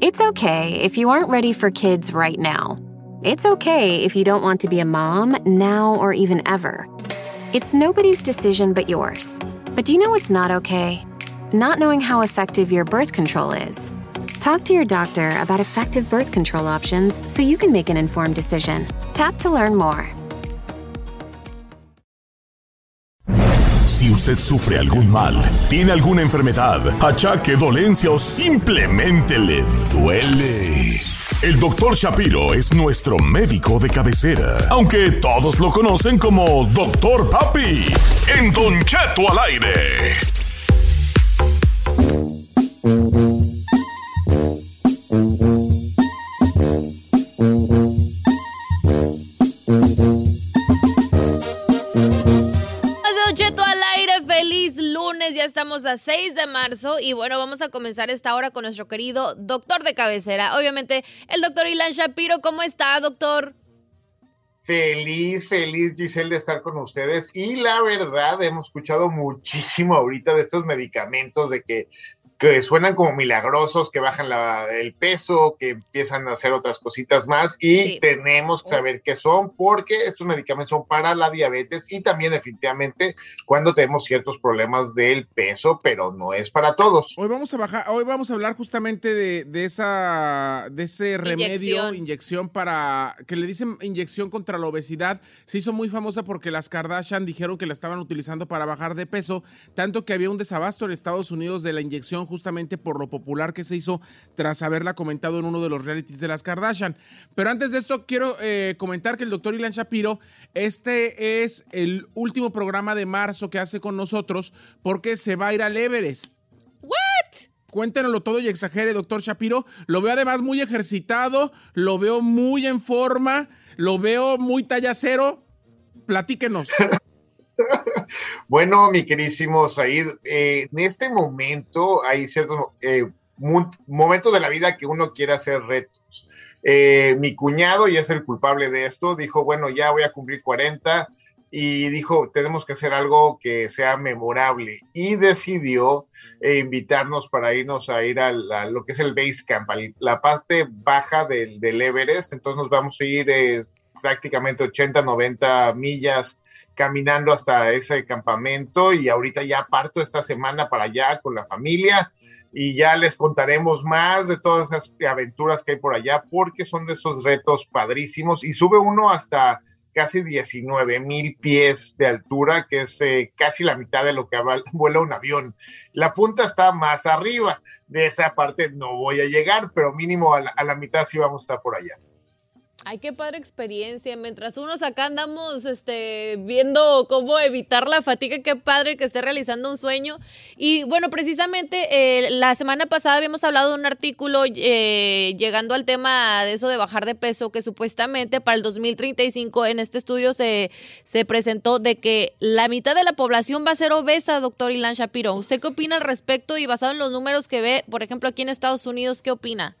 It's okay if you aren't ready for kids right now. It's okay if you don't want to be a mom now or even ever. It's nobody's decision but yours. But do you know what's not okay? Not knowing how effective your birth control is. Talk to your doctor about effective birth control options so you can make an informed decision. Tap to learn more. Si usted sufre algún mal, tiene alguna enfermedad, achaque, dolencia o simplemente le duele. El doctor Shapiro es nuestro médico de cabecera, aunque todos lo conocen como Doctor Papi. En Don Cheto al aire. Estamos a 6 de marzo y bueno, vamos a comenzar esta hora con nuestro querido doctor de cabecera, obviamente el doctor Ilan Shapiro, ¿cómo está doctor? Feliz, feliz Giselle de estar con ustedes y la verdad hemos escuchado muchísimo ahorita de estos medicamentos de que que suenan como milagrosos, que bajan la, el peso, que empiezan a hacer otras cositas más y Sí. tenemos que saber qué son porque estos medicamentos son para la diabetes y también definitivamente cuando tenemos ciertos problemas del peso, pero no es para todos. Hoy vamos a bajar, hoy vamos a hablar justamente de, de esa, de ese remedio, Inyección. inyección para, que le dicen inyección contra la obesidad. Se hizo muy famosa porque las Kardashian dijeron que la estaban utilizando para bajar de peso, tanto que había un desabasto en Estados Unidos de la inyección justamente por lo popular que se hizo tras haberla comentado en uno de los realities de las Kardashian. Pero antes de esto, quiero eh, comentar que el doctor Ilan Shapiro, este es el último programa de marzo que hace con nosotros porque se va a ir al Everest. Cuéntenoslo todo y exagere, doctor Shapiro. Lo veo además muy ejercitado, lo veo muy en forma, lo veo muy talla cero. Platíquenos. Bueno, mi queridísimo Said, eh, en este momento hay ciertos eh, momentos de la vida que uno quiere hacer retos. Eh, mi cuñado, y es el culpable de esto, dijo, bueno, ya voy a cumplir 40 y dijo, tenemos que hacer algo que sea memorable y decidió eh, invitarnos para irnos a ir a, lo que es el base camp, la parte baja del, del Everest. Entonces nos vamos a ir eh, prácticamente 80, 90 millas caminando hasta ese campamento y ahorita ya parto esta semana para allá con la familia y ya les contaremos más de todas esas aventuras que hay por allá porque son de esos retos padrísimos y sube uno hasta casi 19 mil pies de altura, que es eh, casi la mitad de lo que vuela un avión. La punta está más arriba, de esa parte no voy a llegar, pero mínimo a la, a la mitad sí vamos a estar por allá. Ay, qué padre experiencia. Mientras unos acá andamos este, viendo cómo evitar la fatiga, qué padre que esté realizando un sueño. Y bueno, precisamente eh, la semana pasada habíamos hablado de un artículo eh, llegando al tema de eso de bajar de peso, que supuestamente para el 2035 en este estudio se, se presentó de que la mitad de la población va a ser obesa, doctor Ilan Shapiro. ¿Usted qué opina al respecto? Y basado en los números que ve, por ejemplo, aquí en Estados Unidos, ¿qué opina?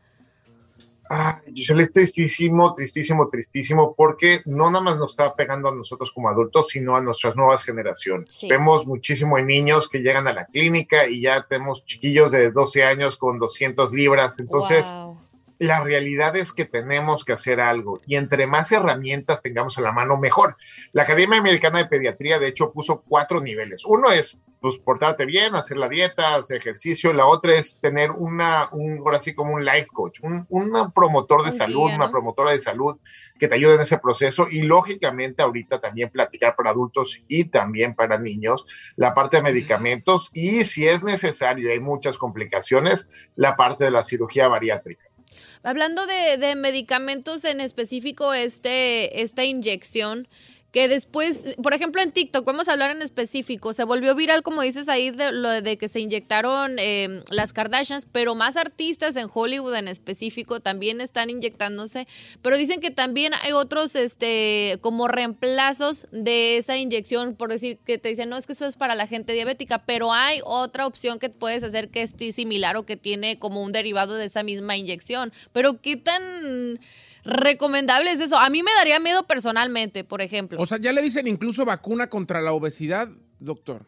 Ah, Giselle, es tristísimo, tristísimo, tristísimo, porque no nada más nos está pegando a nosotros como adultos, sino a nuestras nuevas generaciones. Sí. Vemos muchísimo en niños que llegan a la clínica y ya tenemos chiquillos de 12 años con 200 libras. Entonces, Wow. la realidad es que tenemos que hacer algo y entre más herramientas tengamos a la mano, mejor. La Academia Americana de Pediatría, de hecho, puso cuatro niveles. Uno es, pues, portarte bien, hacer la dieta, hacer ejercicio. La otra es tener una, un, ahora sí como un life coach, un, un promotor de Un salud, una promotora de salud que te ayude en ese proceso y lógicamente ahorita también platicar para adultos y también para niños la parte de medicamentos y si es necesario, hay muchas complicaciones, la parte de la cirugía bariátrica. Hablando de, de medicamentos en específico, este, esta inyección que después, por ejemplo en TikTok, vamos a hablar en específico, se volvió viral como dices ahí de lo de que se inyectaron em, las Kardashians, pero más artistas en Hollywood en específico también están inyectándose, pero dicen que también hay otros este como reemplazos de esa inyección, por decir que te dicen, no es que eso es para la gente diabética, pero hay otra opción que puedes hacer que es similar o que tiene como un derivado de esa misma inyección, pero qué tan recomendable es eso. A mí me daría miedo personalmente, por ejemplo. O sea, ya le dicen incluso vacuna contra la obesidad, doctor.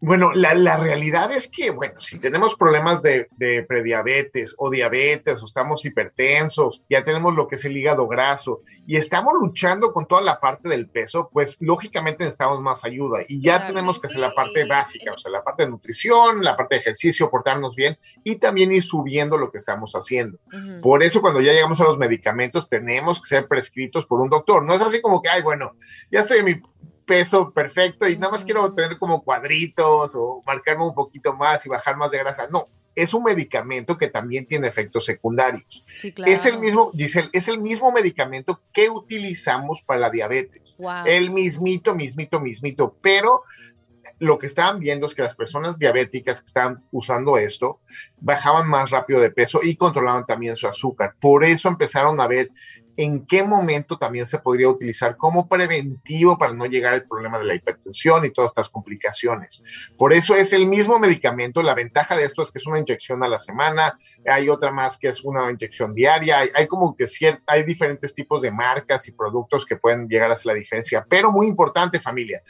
Bueno, la, realidad es que, bueno, si tenemos problemas de, prediabetes o diabetes o estamos hipertensos, ya tenemos lo que es el hígado graso y estamos luchando con toda la parte del peso, pues lógicamente necesitamos más ayuda y ya tenemos que hacer la parte básica, o sea, la parte de nutrición, la parte de ejercicio, portarnos bien y también ir subiendo lo que estamos haciendo. Por eso cuando ya llegamos a los medicamentos tenemos que ser prescritos por un doctor. No es así como que, ay, bueno, ya estoy en mi peso perfecto y nada más quiero tener como cuadritos o marcarme un poquito más y bajar más de grasa. No, es un medicamento que también tiene efectos secundarios. Es el mismo, Giselle, es el mismo medicamento que utilizamos para la diabetes. El mismito, mismito, mismito, pero lo que estaban viendo es que las personas diabéticas que estaban usando esto bajaban más rápido de peso y controlaban también su azúcar. Por eso empezaron a ver en qué momento también se podría utilizar como preventivo para no llegar al problema de la hipertensión y todas estas complicaciones. Por eso es el mismo medicamento. La ventaja de esto es que es una inyección a la semana. Hay otra más que es una inyección diaria. Hay, como que hay diferentes tipos de marcas y productos que pueden llegar a hacer la diferencia. Pero muy importante, familia.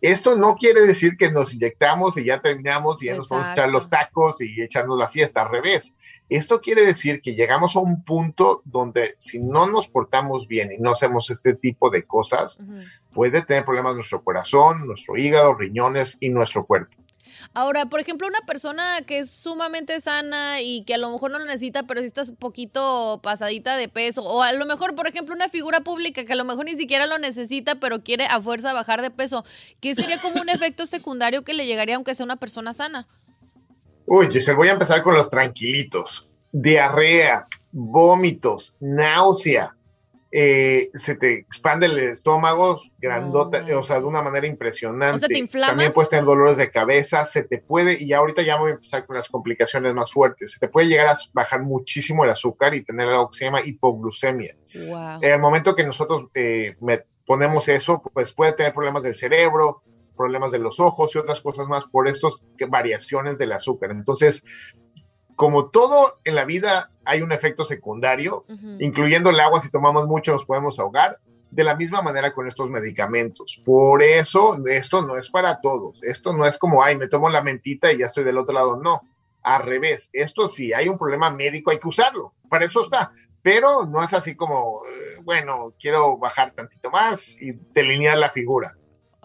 Esto no quiere decir que nos inyectamos y ya terminamos y ya nos vamos a echar los tacos y echarnos la fiesta. Al revés. Esto quiere decir que llegamos a un punto donde si no nos portamos bien y no hacemos este tipo de cosas, puede tener problemas nuestro corazón, nuestro hígado, riñones y nuestro cuerpo. Ahora, por ejemplo, una persona que es sumamente sana y que a lo mejor no lo necesita, pero si está un poquito pasadita de peso, o a lo mejor, por ejemplo, una figura pública que a lo mejor ni siquiera lo necesita, pero quiere a fuerza bajar de peso, ¿qué sería como un efecto secundario que le llegaría aunque sea una persona sana? Uy, Giselle, voy a empezar con los tranquilitos. Diarrea, vómitos, náusea, eh, se te expande el estómago, grandota, o sea, de una manera impresionante. O sea, ¿te inflamas? También puedes tener dolores de cabeza, se te puede, y ahorita ya voy a empezar con las complicaciones más fuertes, se te puede llegar a bajar muchísimo el azúcar y tener algo que se llama hipoglucemia. Wow. En el momento que nosotros eh, ponemos eso, pues puede tener problemas del cerebro, problemas de los ojos y otras cosas más por estas variaciones del azúcar. Entonces, como todo en la vida hay un efecto secundario, incluyendo el agua, si tomamos mucho nos podemos ahogar, de la misma manera con estos medicamentos. Por eso, esto no es para todos. Esto no es como, ay, me tomo la mentita y ya estoy del otro lado. No, al revés. Esto sí, hay un problema médico, hay que usarlo. Para eso está. Pero no es así como, eh, bueno, quiero bajar tantito más y delinear la figura.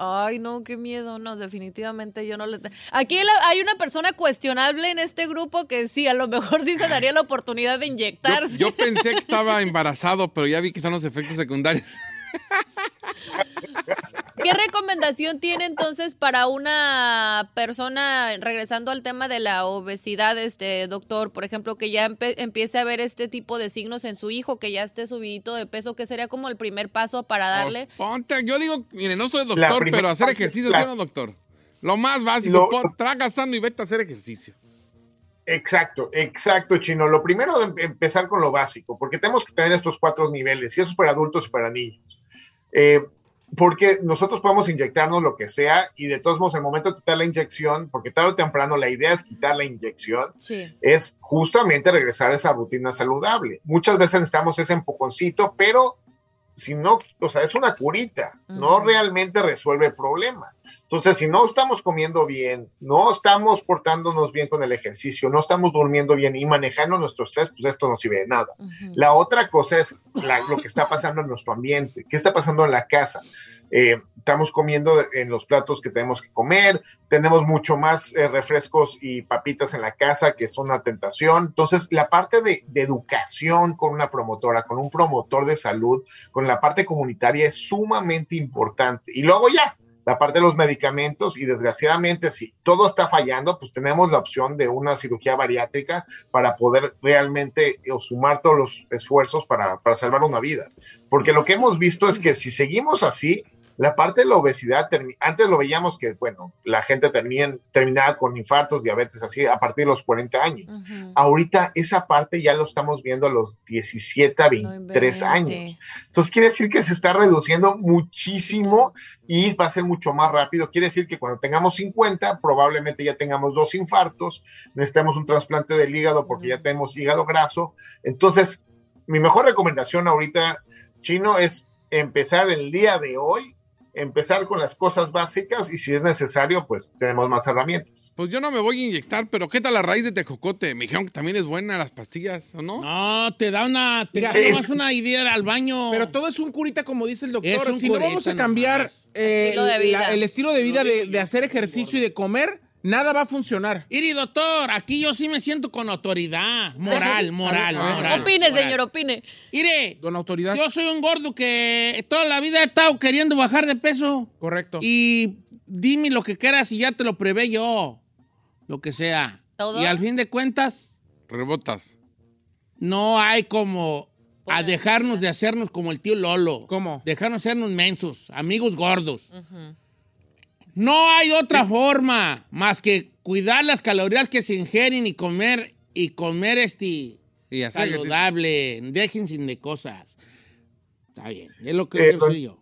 Ay, no, qué miedo, no, definitivamente yo no le... Aquí hay una persona cuestionable en este grupo que sí, a lo mejor sí se daría la oportunidad de inyectarse. Yo, yo pensé que estaba embarazado, pero ya vi que están los efectos secundarios. ¿Qué recomendación tiene entonces para una persona, regresando al tema de la obesidad, este doctor, por ejemplo, que ya empiece a ver este tipo de signos en su hijo, que ya esté subidito de peso, que sería como el primer paso para pues, darle? ponte, yo digo, mire, no soy doctor, pero hacer ejercicio, ¿sí no, doctor? Lo más básico, traga sano y vete a hacer ejercicio. Exacto, exacto, Chino. Lo primero de empezar con lo básico, porque tenemos que tener estos cuatro niveles, y eso es para adultos y para niños. Eh, porque nosotros podemos inyectarnos lo que sea y de todos modos, el momento de quitar la inyección, porque tarde o temprano la idea es quitar la inyección, es justamente regresar a esa rutina saludable. Muchas veces necesitamos ese empujoncito, pero si no, o sea, es una curita, no realmente resuelve el problema. Entonces, si no estamos comiendo bien, no estamos portándonos bien con el ejercicio, no estamos durmiendo bien y manejando nuestro estrés, pues esto no sirve de nada. La otra cosa es lo que está pasando en nuestro ambiente, qué está pasando en la casa. Eh, estamos comiendo en los platos que tenemos que comer, tenemos mucho más eh, refrescos y papitas en la casa, que es una tentación. Entonces, la parte de, de, educación con una promotora, con un promotor de salud, con la parte comunitaria es sumamente importante. Y luego ya, la parte de los medicamentos y desgraciadamente si todo está fallando, pues tenemos la opción de una cirugía bariátrica para poder realmente eh, sumar todos los esfuerzos para, para salvar una vida. Porque lo que hemos visto es que si seguimos así, la parte de la obesidad, antes lo veíamos que, bueno, la gente termina, terminaba con infartos, diabetes, así, a partir de los 40 años. Ahorita esa parte ya lo estamos viendo a los 17 a 23 años. Entonces quiere decir que se está reduciendo muchísimo y va a ser mucho más rápido. Quiere decir que cuando tengamos 50, probablemente ya tengamos dos infartos, necesitamos un trasplante del hígado porque ya tenemos hígado graso. Entonces, mi mejor recomendación ahorita, Chino, es empezar el día de hoy empezar con las cosas básicas y si es necesario, pues tenemos más herramientas. Pues yo no me voy a inyectar, pero ¿qué tal la raíz de tejocote? Me dijeron que también es buena las pastillas, ¿o no? No, te da una, te da una idea al baño. Pero todo es un curita, como dice el doctor. Si no vamos a cambiar eh, el estilo de vida de, hacer ejercicio y de comer, Nada va a funcionar. Iri, doctor, aquí yo sí me siento con autoridad. Moral, moral, moral. Opine, señor, opine. Ire, Don autoridad. Yo soy un gordo que toda la vida he estado queriendo bajar de peso. Correcto. Y dime lo que quieras y ya te lo prevé yo. Lo que sea. ¿Todo? Y al fin de cuentas. Rebotas. No hay como a dejarnos de hacernos como el tío Lolo. ¿Cómo? Dejarnos hacernos mensos, amigos gordos. No hay otra forma más que cuidar las calorías que se ingieren y comer y comer este y saludable. Déjense de cosas. Está bien, es lo que eh, yo.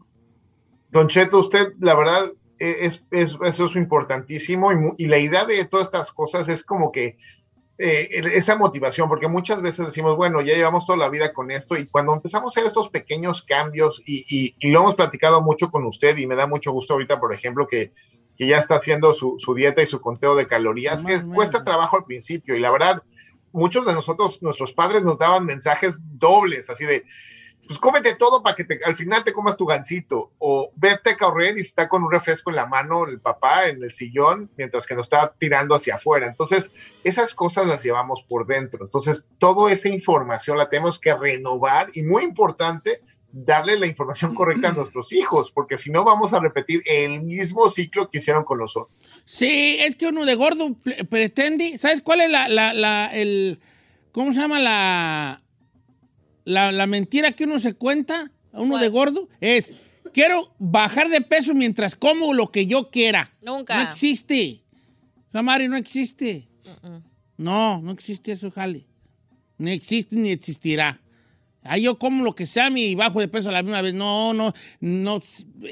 Don Cheto, usted, la verdad, e, es, eso es importantísimo y, la idea de todas estas cosas es como que eh, esa motivación, porque muchas veces decimos, bueno, ya llevamos toda la vida con esto y cuando empezamos a hacer estos pequeños cambios y, lo hemos platicado mucho con usted y me da mucho gusto ahorita, por ejemplo, que, que ya está haciendo su, su, dieta y su conteo de calorías, que cuesta trabajo al principio y la verdad, muchos de nosotros, nuestros padres nos daban mensajes dobles, así de, pues cómete todo para que al final te comas tu gancito. O vete a correr y está con un refresco en la mano el papá en el sillón mientras que nos está tirando hacia afuera. Entonces, esas cosas las llevamos por dentro. Entonces, toda esa información la tenemos que renovar y muy importante, darle la información correcta a nuestros hijos, porque si no vamos a repetir el mismo ciclo que hicieron con nosotros. Sí, es que uno de gordo pretende, ¿sabes cuál es la, la, la el, ¿cómo se llama la la, mentira que uno se cuenta, a uno de gordo, es quiero bajar de peso mientras como lo que yo quiera. Nunca. No existe. Samari, no existe. No, no existe eso, Jale. Ni existe ni existirá. Ahí yo como lo que sea mi bajo de peso a la misma vez. No, no, no.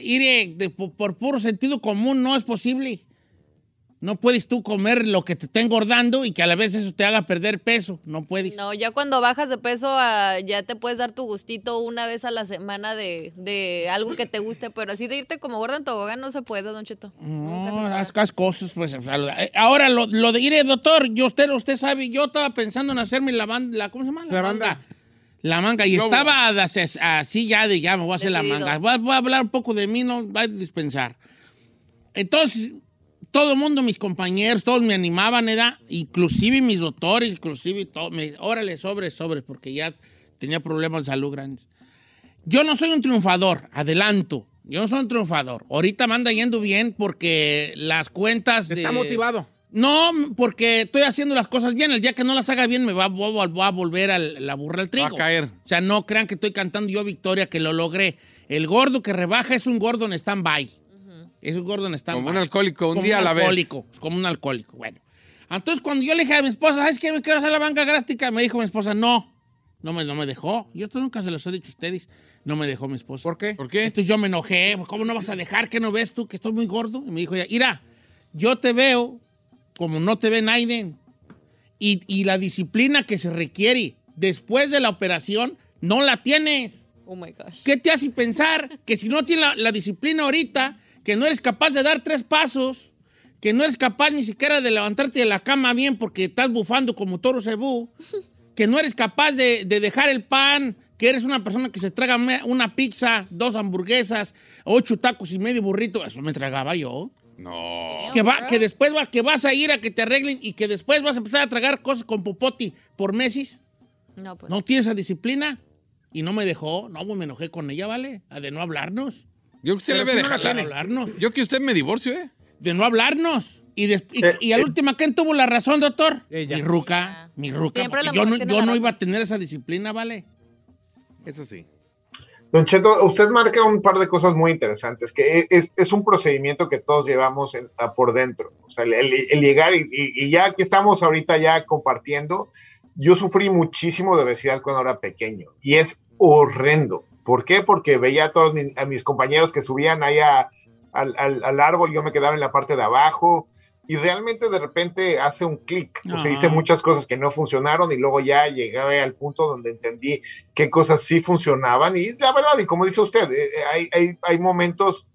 Iré por puro sentido común, no es posible. No puedes tú comer lo que te está engordando y que a la vez eso te haga perder peso. No puedes. No, ya cuando bajas de peso, ah, ya te puedes dar tu gustito una vez a la semana de, algo que te guste, pero así de irte como gorda en tobogán no se puede, Don Cheto. No, las cosas, pues. Eh, ahora, lo, de ir, doctor, yo, usted, usted sabe, yo estaba pensando en hacerme la banda, ¿cómo se llama? La, manga. La manga. Y estaba así ya de ya, me voy a hacer la manga. Voy a, hablar un poco de mí, no va a dispensar. Entonces, todo el mundo, mis compañeros, todos me animaban, era, inclusive mis doctores, inclusive todo, me, órale, sobre, sobre, porque ya tenía problemas de salud grandes. Yo no soy un triunfador, adelanto. Yo no soy un triunfador. Ahorita me anda yendo bien porque las cuentas. ¿Está motivado? No, porque estoy haciendo las cosas bien. El día que no las haga bien me va, a volver a la burra al trigo. Va a caer. O sea, no crean que estoy cantando yo victoria, que lo logré. El gordo que rebaja es un gordo en stand-by. Es un gordo en Como un alcohólico, un día a la alcohólico, vez. Como un alcohólico, bueno. Entonces, cuando yo le dije a mi esposa, ¿sabes qué? Me quiero hacer la banca grástica. Me dijo mi esposa, no. No me, no me dejó. Yo esto nunca se los he dicho a ustedes. No me dejó mi esposa. ¿Por qué? ¿Por qué? Entonces yo me enojé. ¿Cómo no vas a dejar? que no ves tú? Que estoy muy gordo. Y me dijo, mira, yo te veo como no te ve nadie. Y, y la disciplina que se requiere después de la operación, no la tienes. Oh my gosh. ¿Qué te hace pensar que si no tienes la, la disciplina ahorita, que no eres capaz de dar tres pasos, que no eres capaz ni siquiera de levantarte de la cama bien porque estás bufando como toro cebú, que no eres capaz de, dejar el pan, que eres una persona que se traga una pizza, dos hamburguesas, ocho tacos y medio burrito, eso me tragaba yo. No. Que, va, que después va, que vas a ir a que te arreglen y que después vas a empezar a tragar cosas con popoti por meses. No, pues. ¿No tienes esa disciplina? Y no me dejó. No, pues me enojé con ella, ¿vale? A de no hablarnos. Yo que usted Pero le si ve no hablarnos. Yo que usted me divorcio, ¿eh? De no hablarnos. Y, y, Eh, y al eh. último, ¿quién tuvo la razón, doctor? Ella. Mi ruca, mi ruca. Yo no, yo iba a tener esa disciplina, ¿vale? Eso sí. Don Cheto, usted marca un par de cosas muy interesantes, que e, es, es un procedimiento que todos llevamos en- a por dentro. O sea, el, el- el llegar y, y- y ya que estamos ahorita ya compartiendo, yo sufrí muchísimo de obesidad cuando era pequeño y es horrendo. ¿Por qué? Porque veía a todos mis, a mis compañeros que subían ahí a- al, al- al árbol, yo me quedaba en la parte de abajo y realmente de repente hace un clic. O sea, hice muchas cosas que no funcionaron y luego ya llegué al punto donde entendí qué cosas sí funcionaban. Y la verdad, y como dice usted, eh, eh, hay, hay, hay momentos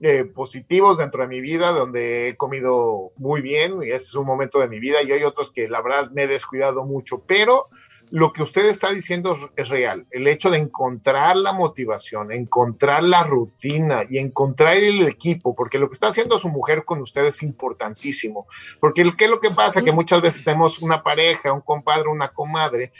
eh, positivos dentro de mi vida donde he comido muy bien y este es un momento de mi vida y hay otros que la verdad me he descuidado mucho, pero lo que usted está diciendo es- real. El hecho de encontrar la motivación, encontrar la rutina y encontrar el equipo, porque lo que está haciendo su mujer con usted es importantísimo. Porque ¿qué es lo que pasa? Que muchas veces tenemos una pareja, un compadre, una comadre,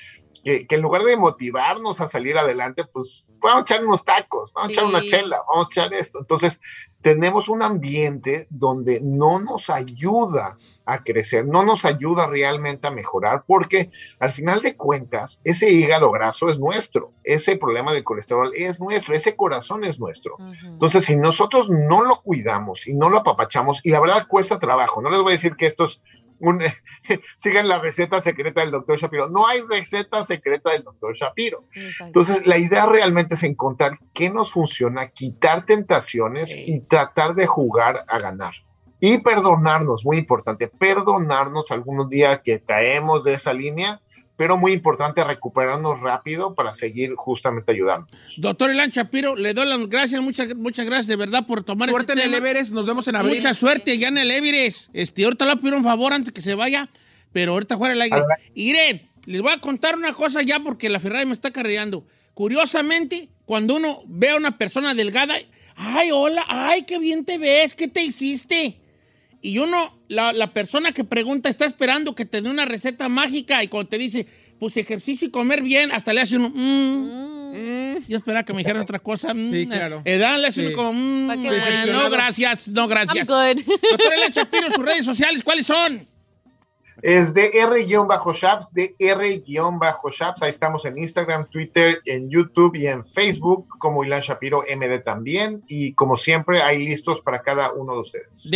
que, que en lugar de motivarnos a salir adelante, pues vamos a echar unos tacos, vamos a echar una chela, vamos a echar esto. Entonces, tenemos un ambiente donde no nos ayuda a crecer, no nos ayuda realmente a mejorar, porque al final de cuentas, ese hígado graso es nuestro, ese problema del colesterol es nuestro, ese corazón es nuestro. Entonces, si nosotros no lo cuidamos y no lo apapachamos, y la verdad cuesta trabajo, no les voy a decir que esto es un, sigan la receta secreta del doctor Shapiro, no hay receta secreta del doctor Shapiro. Entonces, la idea realmente es encontrar qué nos funciona, quitar tentaciones y tratar de jugar a ganar. Y perdonarnos, muy importante, perdonarnos algunos días que caemos de esa línea, pero muy importante recuperarnos rápido para seguir justamente ayudando. Doctor Elan Shapiro, le doy las gracias, muchas, muchas gracias de verdad por tomar Suerte en este el tema. Everest, nos vemos en abril. Mucha suerte ya en el Everest. Este, ahorita le voy a pedir un favor antes que se vaya, pero ahorita fuera el aire. Irene, les voy a contar una cosa ya porque la Ferrari me está carreando. Curiosamente, cuando uno ve a una persona delgada, ay, hola, ay, qué bien te ves, ¿qué te hiciste? Y uno, la, la persona que pregunta está esperando que te dé una receta mágica y cuando te dice, pues ejercicio y comer bien, hasta le hace uno, mm, mm. Yo esperaba que me dijeran otra cosa. mm, Sí, claro. eh, edad, le hace Sí. uno como, mm, eh, bueno. no, gracias, no, I'm gracias. good. Doctor Elan Shapiro, sus redes sociales, ¿cuáles son? Es DR-Shaps, DR-Shaps. Ahí estamos en Instagram, Twitter, en YouTube y en Facebook, como Ilan Shapiro MD también. Y como siempre, hay listos para cada uno de ustedes.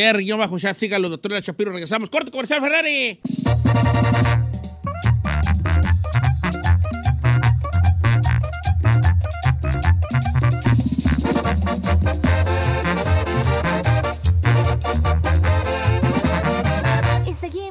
Chat, sígalo, doctor Elan Shapiro. Regresamos. Corte comercial, Ferrari.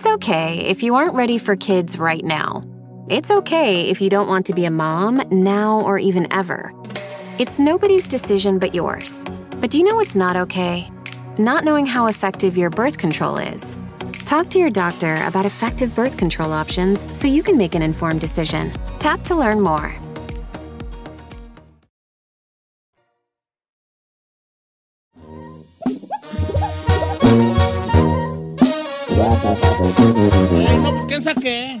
It's okay if you aren't ready for kids right now. It's okay if you don't want to be a mom now or even ever. It's nobody's decision but yours. But do you know what's not okay? Not knowing how effective your birth control is. Talk to your doctor about effective birth control options so you can make an informed decision. Tap to learn more. Eh, no, ¿por qué saqué?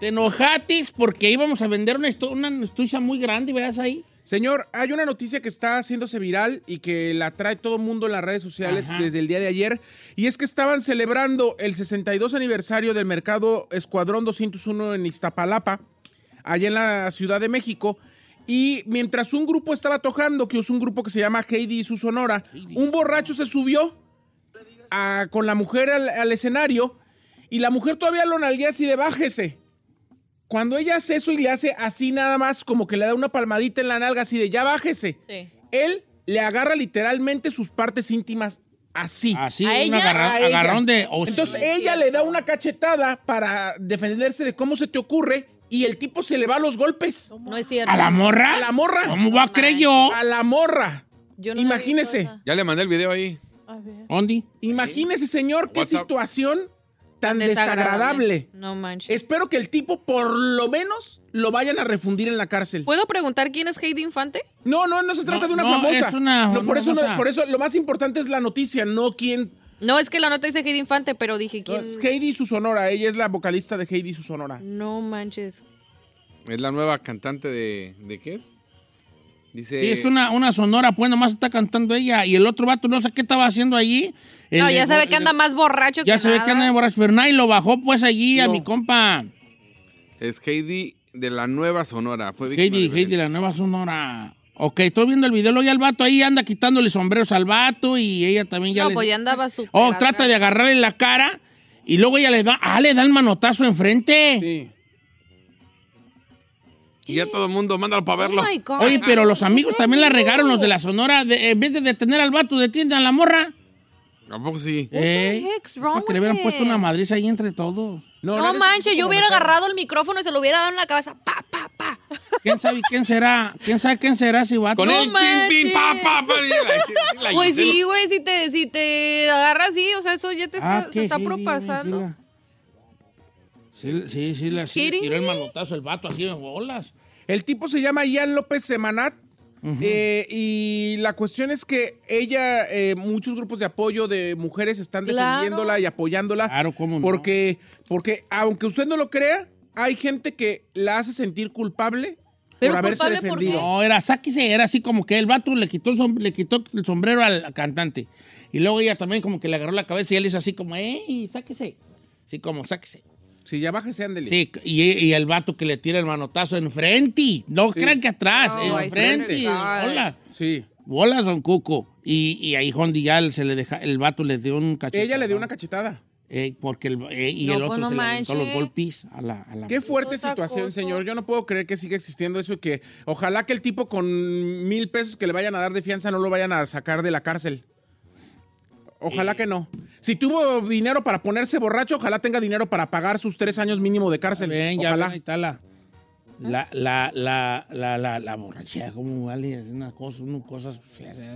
Te enojatis porque íbamos a vender una, estu- una estucha muy grande, ¿veas ahí? Señor, hay una noticia que está haciéndose viral y que la trae todo el mundo en las redes sociales Ajá. desde el día de ayer. Y es que estaban celebrando el 62 aniversario del mercado Escuadrón 201 en Iztapalapa, allá en la Ciudad de México. Y mientras un grupo estaba tocando, que es un grupo que se llama Heidi y su Sonora, un borracho se subió a- con la mujer al, al escenario y la mujer todavía lo nalguea así de bájese. Cuando ella hace eso y le hace así nada más, como que le da una palmadita en la nalga así de ya bájese, Sí. él le agarra literalmente sus partes íntimas así. Así, ¿A un ella? agarra- A ella. agarrón de... oh, Entonces sí. ella le da una cachetada para defenderse de cómo se te ocurre y el tipo se le va a los golpes. No es cierto. ¿A la morra? A la morra. ¿Cómo va a creer yo? A la morra. Yo no Imagínese. Ya le mandé el video ahí. ¿Dónde? Imagínese, señor, qué WhatsApp. situación tan Desagradable. No manches. Espero que el tipo, por lo menos, lo vayan a refundir en la cárcel. ¿Puedo preguntar de Heidi Infante? No, no, no se trata No, de una no, famosa. es una no, por eso, no- famosa. por eso lo más importante es la noticia, no quién. No, es que la nota dice Heidi Infante, pero dije no, quién. es Heidi y su sonora. Ella es la vocalista de Heidi y su sonora. No manches. Es la nueva cantante de. ¿De qué es? Dice. Sí, es una, una sonora, pues nomás está cantando ella. Y el otro vato no sé qué estaba haciendo allí. El no, de- ya se ve que el anda de- más borracho Ya que se ve que anda de borracho, pero nadie lo bajó pues allí a mi compa. Es Heidi de la nueva Sonora. Fue Heidi, de Heidi, violencia. la nueva sonora. Ok, estoy viendo el video, luego ya el vato ahí anda quitándole sombreros al vato y ella también ya No, pues ya andaba súper. Oh, trata de agarrarle la cara y luego ella le da... Ah, le da el manotazo enfrente. Sí. Y ya todo el mundo, mándalo para Oh verlo. God. Oye, pero los amigos también la regaron, los de la la sonora. de- en vez de detener al vato, detienen a la morra. ¿A poco sí? Eh, para que le hubieran puesto una madriz ahí entre todos. No, no manches, yo hubiera agarrado el micrófono y se lo hubiera dado en la cabeza. Pa, pa, pa. ¿Quién sabe quién será? ¿Quién sabe quién será ese vato? Con No el pin, pin, pa, pa, pa. y la- la Pues sí, güey, si te, si te agarras así, o sea, eso ya te está, Ah, se está heavy, propasando. Sí, sí, sí, sí, sí le Kidding tiró el manotazo el vato así en bolas. El tipo se llama Ian López Semanat. Eh, y la cuestión es que ella, eh, muchos grupos de apoyo de mujeres están Claro. defendiéndola y apoyándola. Claro, cómo no. Porque, porque aunque usted no lo crea, hay gente que la hace sentir culpable Pero por haberse culpable, ¿por defendido. No, era, sáquese, era así como que el vato le quitó, el le quitó el sombrero al cantante. Y luego ella también como que le agarró la cabeza y él hizo así como, ¡ey, sáquese! Así como, sáquese. Si ya bájese, ándele. Sí, y, y el vato que le tira el manotazo enfrente. No crean que atrás, No, I enfrente. Hola. Sí. Bolas, don Cuco. Y, y ahí Hondi ya se le deja, el vato le dio un cachete. Ella le dio una cachetada. Eh, porque el, eh, y No, el pues otro no se le aventó los golpes a la... A la Qué fuerte Cosa, situación, señor. Yo no puedo creer que siga existiendo eso y que ojalá que el tipo con mil pesos que le vayan a dar de fianza no lo vayan a sacar de la cárcel. Ojalá que no. Si tuvo dinero para ponerse borracho, ojalá tenga dinero para pagar sus tres años mínimo de cárcel. Ven, ya ojalá. ahí está la... La, la, la, la, la, la borrachera, como vale, es una cosa, unas cosas feas, eh.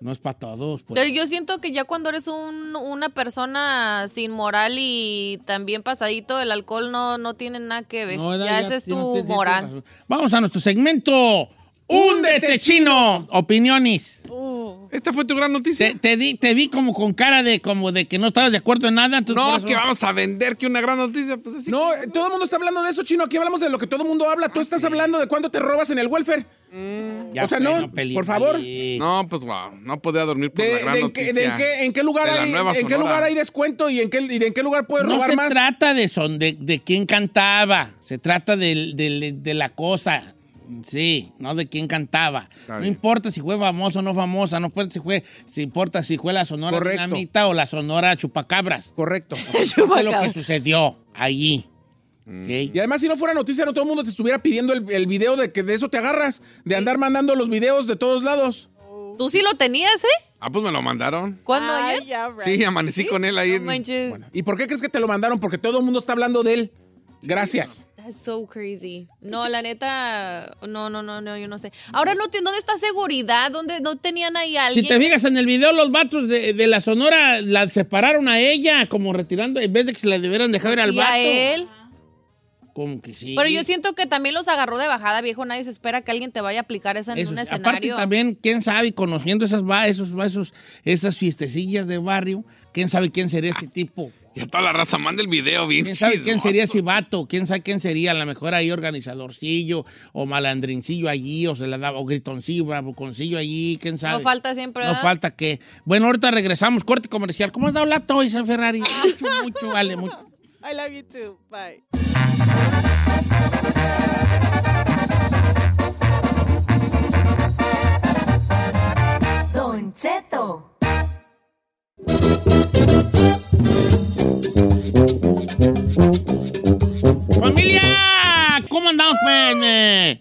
No es para todos, pues. Pero yo siento que ya cuando eres un- una persona sin moral y también pasadito, el alcohol no, no tiene nada que ver. No, ya ese es tu tienes moral. Vamos a nuestro segmento. ¡Húndete, chino! Opiniones. Esta fue tu gran noticia. Te, te di- te vi como con cara de como de que no estabas de acuerdo en nada. No, que vamos a vender que una gran noticia. Pues así. No, eh, todo el mundo está hablando de eso, chino. Aquí hablamos de lo que todo el mundo habla. Tú estás hablando de cuándo te robas en el welfare. Ya o sea, fue, no, Peli, por favor. Peli. No, pues wow, no podía dormir por De- la gran de en, qué, noticia. de en qué- en qué lugar de hay, en qué lugar hay descuento y en qué, y de en qué lugar puedes No robar se más. trata de, son, de, de quién cantaba, se trata del- de, la cosa. Sí, no de quién cantaba. Está no bien. importa si fue famoso o no famosa, no importa si fue, si importa si fue la sonora Correcto. dinamita o la sonora chupacabras. Correcto. Eso fue lo que sucedió allí. Mm. Y además, si no fuera noticia, no todo el mundo te estuviera pidiendo el, el video de que de eso te agarras, de andar mandando los videos de todos lados. ¿Tú sí lo tenías, eh? Ah, pues me lo mandaron. ¿Cuándo Ay, ayer? right. Sí, amanecí con él ahí. No en-. ¿Y por qué crees que te lo mandaron? Porque todo el mundo está hablando de él. Gracias. That's so crazy. No, la neta, no, no, no, no, yo no sé. Ahora no, te- ¿dónde está seguridad? ¿Dónde no tenían ahí a Si alguien? te fijas en el video, los vatos de, de la sonora la separaron a ella, como retirando, en vez de que se la debieran dejar ir al Y a vato. él. Como que sí. Pero yo siento que también los agarró de bajada, viejo. Nadie se espera que alguien te vaya a aplicar esa en Eso un escenario. Aparte también, quién sabe, conociendo esas, esos, esos, esas fiestecillas de barrio, quién sabe quién sería ese tipo. Y a toda la raza manda el video bien ¿Quién sabe quién sería ese vato? ¿Quién sabe quién sería? A lo mejor ahí organizadorcillo o malandrincillo allí o se le daba o gritoncillo, bravuconcillo allí, quién sabe. No falta siempre, No falta que. Bueno, ahorita regresamos, corte comercial. ¿Cómo has dado lata hoy, San Ferrari? Mucho, mucho, vale, mucho. I love you too. Bye. Don Cheto. ¡Familia! ¿Cómo andamos, pues? eh?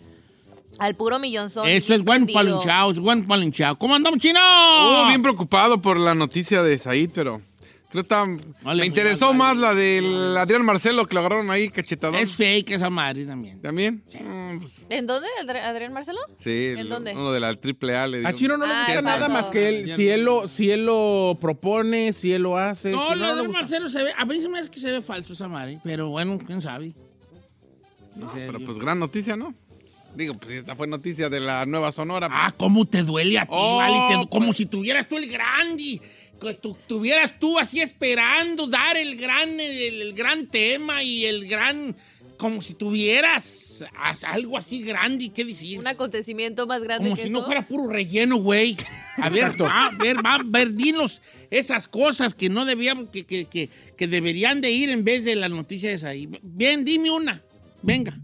Al puro millonzón. Eso es buen palinchao, es buen palinchao. ¿Cómo andamos, chino? Oh, bien preocupado por la noticia de Said, pero Creo que me interesó mal, más la del Adrián Marcelo que lo agarraron ahí cachetadón. Es fake esa madre también. ¿También? Mm, pues, ¿En dónde? ¿Adri- ¿Adrián Marcelo? sí, ¿En lo- dónde? uno de la triple A le. A Chino no le Ah, gusta es nada más que él, si él lo, si él lo propone, si él lo hace. No, si lo le de gusta. Marcelo se ve, a mí se me hace que se ve falso esa madre, pero bueno, quién sabe. No, pero pues gran noticia, ¿no? Digo, pues esta fue noticia de la Nueva Sonora. Ah, cómo te duele a ti, Oh, te- pues. como si tuvieras tú el grande, que tú tuvieras tú así esperando dar el gran, el, el gran tema y el gran, como si tuvieras as- algo así grande, ¿qué decir? Un acontecimiento más grande Como que si eso. no fuera puro relleno, güey. A ver, va, a ver, va, a ver, dinos esas cosas que no debíamos, que, que, que, que deberían de ir en vez de las noticias ahí. Bien, dime una. Venga.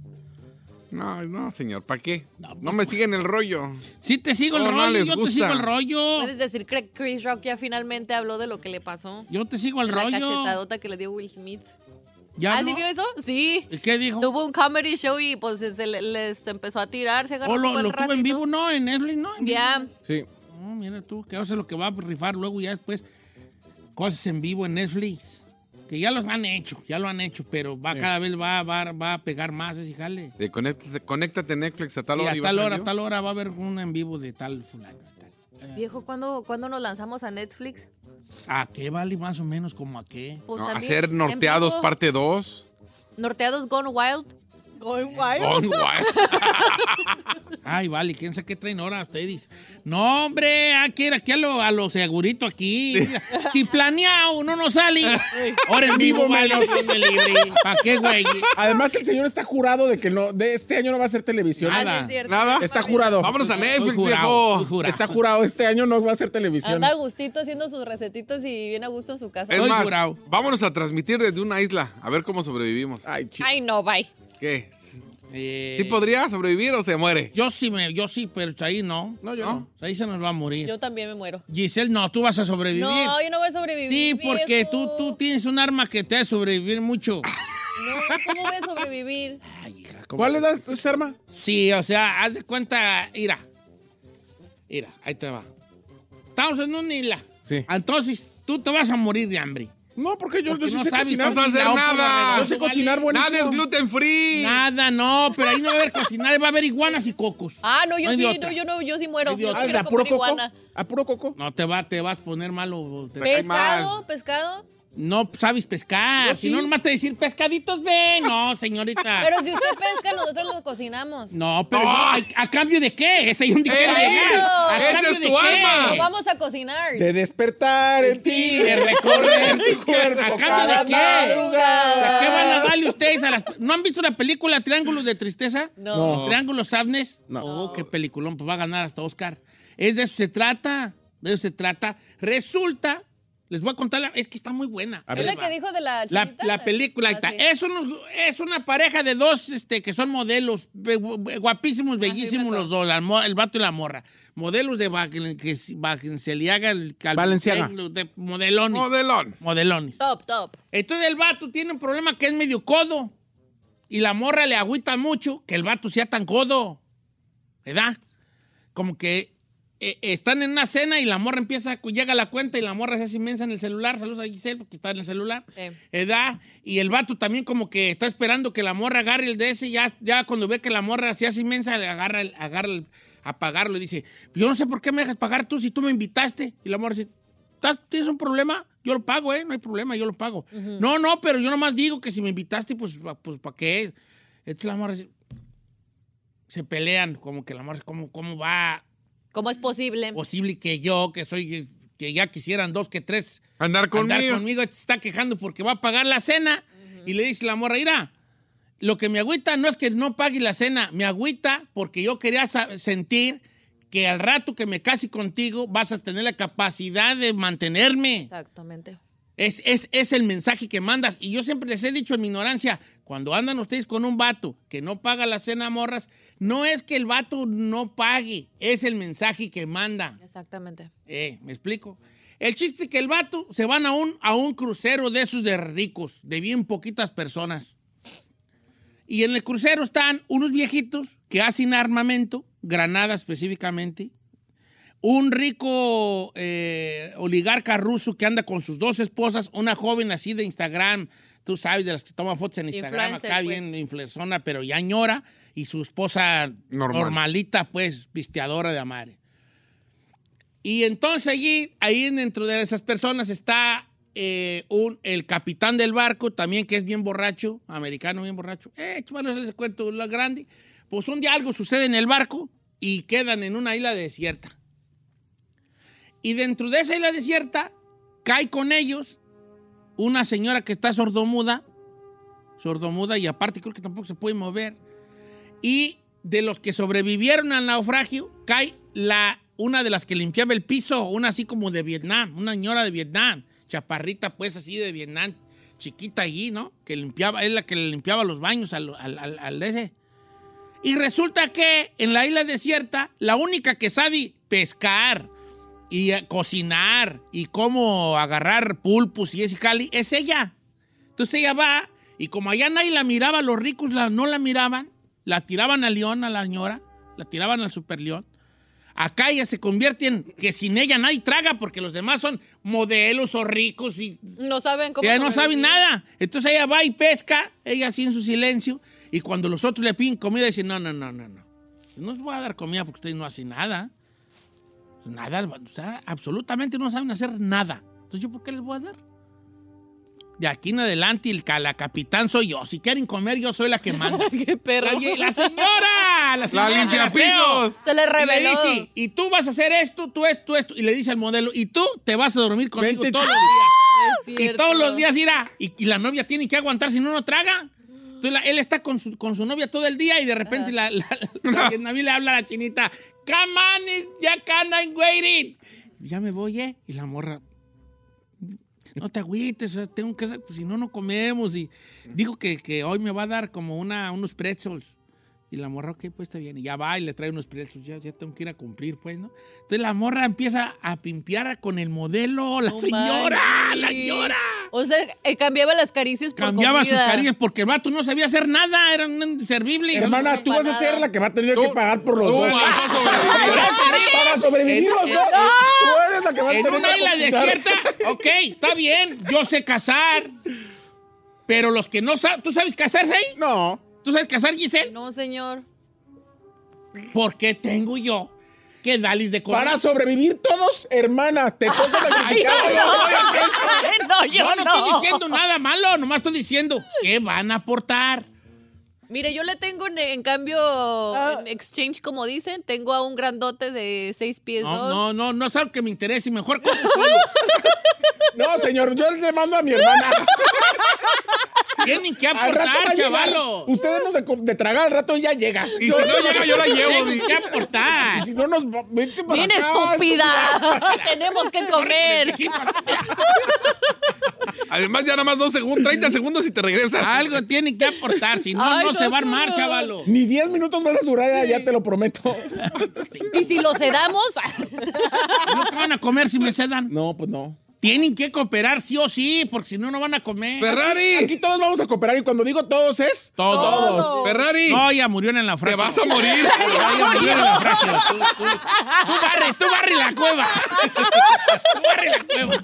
No, no, señor, ¿para qué? No me siguen el rollo. Sí te sigo el No, no rollo, les yo te gusta. sigo el rollo. Puedes decir que Chris Rock ya finalmente habló de lo que le pasó. Yo te sigo el la rollo. cachetadota que le dio Will Smith. ¿Ya ¿Ah, no? sí vio eso? Sí. ¿Y ¿Qué dijo? Tuvo un comedy show y pues se le- les empezó a tirar, se agarró ¿O un lo, tuvo en vivo, no? ¿En Netflix, no? ¿En Ya. Sí. No, mira tú, que hace lo que va a rifar luego ya después. Cosas en vivo en Netflix. Que ya los han hecho, ya lo han hecho, pero va cada vez va, va, va a pegar más ese jale. De conéctate, conéctate Netflix a tal Y hora. a tal hora, a tal hora va a haber un en vivo de tal fulano. tal. Viejo, ¿cuándo, ¿cuándo nos lanzamos a Netflix? ¿A qué vale más o menos como a qué? Pues No, hacer en Norteados parte 2. Norteados Gone Wild. Going wild. Gone Wild. Ay, vale, quién sabe qué traen ahora ustedes. No, hombre, hay que ir aquí a lo, a lo segurito aquí. si planeado no nos sale. Ahora en vivo, Vivo vale. ¿Para qué, güey? Además, el señor está jurado de que no, de este año no va a ser televisión. Ah, sí, Nada. es. Nada. Está jurado. Vámonos a Netflix, jurado, viejo. jurado. Está jurado, este año no va a ser televisión. Anda a gustito haciendo sus recetitas y bien a gusto en su casa. Es Estoy más, jurado. vámonos a transmitir desde una isla, a ver cómo sobrevivimos. Ay, chico. Ay, no, bye. ¿Qué? Eh, ¿Sí podría sobrevivir o se muere? Yo sí, me, yo sí, pero ahí no. No, yo no. Ahí se nos va a morir. Yo también me muero. Giselle, no, tú vas a sobrevivir. No, yo no voy a sobrevivir. sí, porque tú, tú tienes un arma que te hace sobrevivir mucho. No, ¿cómo voy a sobrevivir? Ay, hija, ¿cómo? ¿Cuál es la tu arma? Sí, o sea, haz de cuenta, mira. Mira, ahí te va. Estamos en una isla. Sí. Entonces, tú te vas a morir de hambre. No, porque yo, Porque yo no sé sabes, cocinar. no sabes hacer nada. alrededor, Yo sé cocinar buenísimo. Nada es gluten free. Nada, no, pero ahí no va a haber cocinar, va a haber iguanas y cocos. Ah, no, yo No sí, no, yo no, yo sí muero. No Yo. Ah, quiero ¿de a puro coco? iguana. ¿A puro coco? No te va, te vas a poner malo. te-. Pescado, pescado. No sabes pescar. Si sí. no, nomás te decir pescaditos, ven. No, señorita. Pero si usted pesca, nosotros lo cocinamos. No, pero. ¿a, a cambio de qué? Ese hay un. ¿A ¡Esta cambio es de tu qué? arma! No vamos a cocinar. De despertar en ti, Sí, de recorrer tu cuerpo ¿A cambio de qué? madrugada. ¿A qué van a darle ustedes a las... ¿No han visto la película Triángulos de Tristeza? No. No. ¿Triángulos Sadness? No. Oh, qué peliculón, pues va a ganar hasta Oscar. Es de eso se trata, de eso se trata. Resulta, les voy a contar, la- es que está muy buena. A ¿Es la que dijo de la La, chinita? la película, Ah, está. sí. es, unos- es una pareja de dos este, que son modelos, guapísimos, Ah, sí, bellísimos los dos, la el vato y la morra. Modelos de Valen- que s- Balenciaga, el cal- Valenciaga. de modelones. Modelón. modelones. Top, top. Entonces el vato tiene un problema que es medio codo. Y la morra le agüita mucho que el vato sea tan codo. ¿Verdad? Como que eh, están en una cena y la morra empieza, llega a la cuenta y la morra se hace inmensa en el celular. Saludos a Giselle porque está en el celular. Y el vato también como que está esperando que la morra agarre el de ese. Ya, ya cuando ve que la morra se hace inmensa, le agarra, el, agarra el, a pagarlo y dice, yo no sé por qué me dejas pagar tú si tú me invitaste. Y la morra dice, ¿Estás- ¿tienes un problema? Yo lo pago, ¿eh? No hay problema, yo lo pago. No, no, pero yo nomás digo que si me invitaste, pues, pues ¿para qué? Entonces la morra dice- se pelean, como que la morra, ¿cómo, cómo va ¿Cómo es posible? posible que yo, que soy, que ya quisieran dos, que tres, Andar conmigo. andar conmigo, se está quejando porque va a pagar la cena? Y le dice la morra, mira, lo que me agüita no es que no pague la cena, me agüita porque yo quería sentir que al rato que me case contigo vas a tener la capacidad de mantenerme. Exactamente. Es, es, es el mensaje que mandas. Y yo siempre les he dicho en mi ignorancia, cuando andan ustedes con un vato que no paga la cena morras, no es que el vato no pague, es el mensaje que manda. Exactamente. Eh, ¿Me explico? El chiste es que el vato se van a un, a un crucero de esos de ricos, de bien poquitas personas. Y en el crucero están unos viejitos que hacen armamento, granadas específicamente, un rico eh, oligarca ruso que anda con sus dos esposas, una joven así de Instagram, tú sabes, de las que toma fotos en Instagram, Influencer, acá pues. bien influerzona, pero ya ñora, y su esposa Normal. normalita, pues, pisteadora de amare. Y entonces allí, ahí dentro de esas personas está eh, un, el capitán del barco, también que es bien borracho, americano bien borracho. Eh, bueno, les cuento lo grande. Pues un día algo sucede en el barco y quedan en una isla desierta. Y dentro de esa isla desierta cae con ellos una señora que está sordomuda, sordomuda y aparte creo que tampoco se puede mover. Y de los que sobrevivieron al naufragio, cae la, una de las que limpiaba el piso, una así como de Vietnam, una señora de Vietnam, chaparrita pues así de Vietnam, chiquita allí, ¿no? Que limpiaba, es la que limpiaba los baños al, al, al- al ese. Y resulta que en la isla desierta, la única que sabe pescar y eh, cocinar y cómo agarrar pulpos y ese cali es ella. Entonces ella va y como allá nadie la miraba, los ricos la- no la miraban, la tiraban al león, a la señora, la tiraban al super león. Acá ella se convierte en que sin ella nadie traga porque los demás son modelos o ricos y No saben cómo. ella no sabe sobrevivir. nada. Entonces ella va y pesca, ella así en su silencio, y cuando los otros le piden comida, dice, no, no, no, no, no. No les voy a dar comida porque ustedes no hacen nada. Nada, o sea, absolutamente no saben hacer nada. Entonces, ¿yo por qué les voy a dar? De aquí en adelante, el, la capitán soy yo. Si quieren comer, yo soy la que manda. Qué perro. La, la señora, la señora. La del aseo. limpiapisos. Se le Y reveló. dice, y tú vas a hacer esto, tú esto, esto. Y le dice al modelo, y tú te vas a dormir conmigo Vente, todos los días. Es Y todos los días irá. Y, y la novia tiene que aguantar si no, no traga. Entonces la- él está con su, con su novia todo el día y de repente la, la, la vietnamí le habla a la chinita, come on, ya can I'm waiting. Ya me voy, ¿eh? Y la morra, no te agüites, tengo que pues si no, no comemos. Y digo que, que hoy me va a dar como una, unos pretzels. Y la morra, ok, pues está bien. Y ya va y le trae unos pretzels. Ya, ya tengo que ir a cumplir, pues, ¿no? Entonces la morra empieza a pimpear con el modelo, la señora, la señora. O sea, eh, cambiaba las caricias por Cambiaba sus carillas porque el vato no sabía hacer nada, era un inservible. Hermana, tú vas a ser la que va a tener que pagar por los Tú dos. vas a sobrevivir. Para sobrevivir En- los en- dos. Tú eres la que va a En tener una que isla cocinar. desierta, ok, está bien, yo sé cazar. Pero los que no saben, ¿tú sabes cazar ahí? No. ¿Tú sabes cazar, Giselle? No, señor. ¿Por qué tengo yo que darles de comer? Para sobrevivir todos, hermana, te toca sacrificar. no, Yo no, estoy diciendo nada malo, nomás estoy diciendo que van a aportar. Mire, yo le tengo en, en cambio, Ah. en exchange, como dicen, tengo a un grandote de seis pies No, dos. no, no, no es algo que me interese, mejor solo. No, señor, yo le mando a mi hermana. Tienen que aportar, chavalo. Ustedes no se com- de tragar, al rato ya llega. Y si no llega, yo la llevo. Tienen que aportar. Y si no nos... va- Vente para ¡Bien acá, estúpida! Tenemos que comer. Además, ya nada más dos segundos, 30 segundos y te regresas. Algo tienen que aportar, si no, Ay, no no, se va a armar, chavalo. Ni 10 minutos vas a durar, ya, ya te lo prometo. Y si lo sedamos, ¿No qué van a comer si me cedan? No, pues no. Tienen que cooperar sí o sí, porque si no, no van a comer. Ferrari. Aquí todos vamos a cooperar y cuando digo todos es... Todos. Ferrari. No, ya murió en el naufragio. Te vas a morir. Ya, ya murió en naufragio. Tú, tú, tú barre, tú barre la cueva. Tú barre la cueva.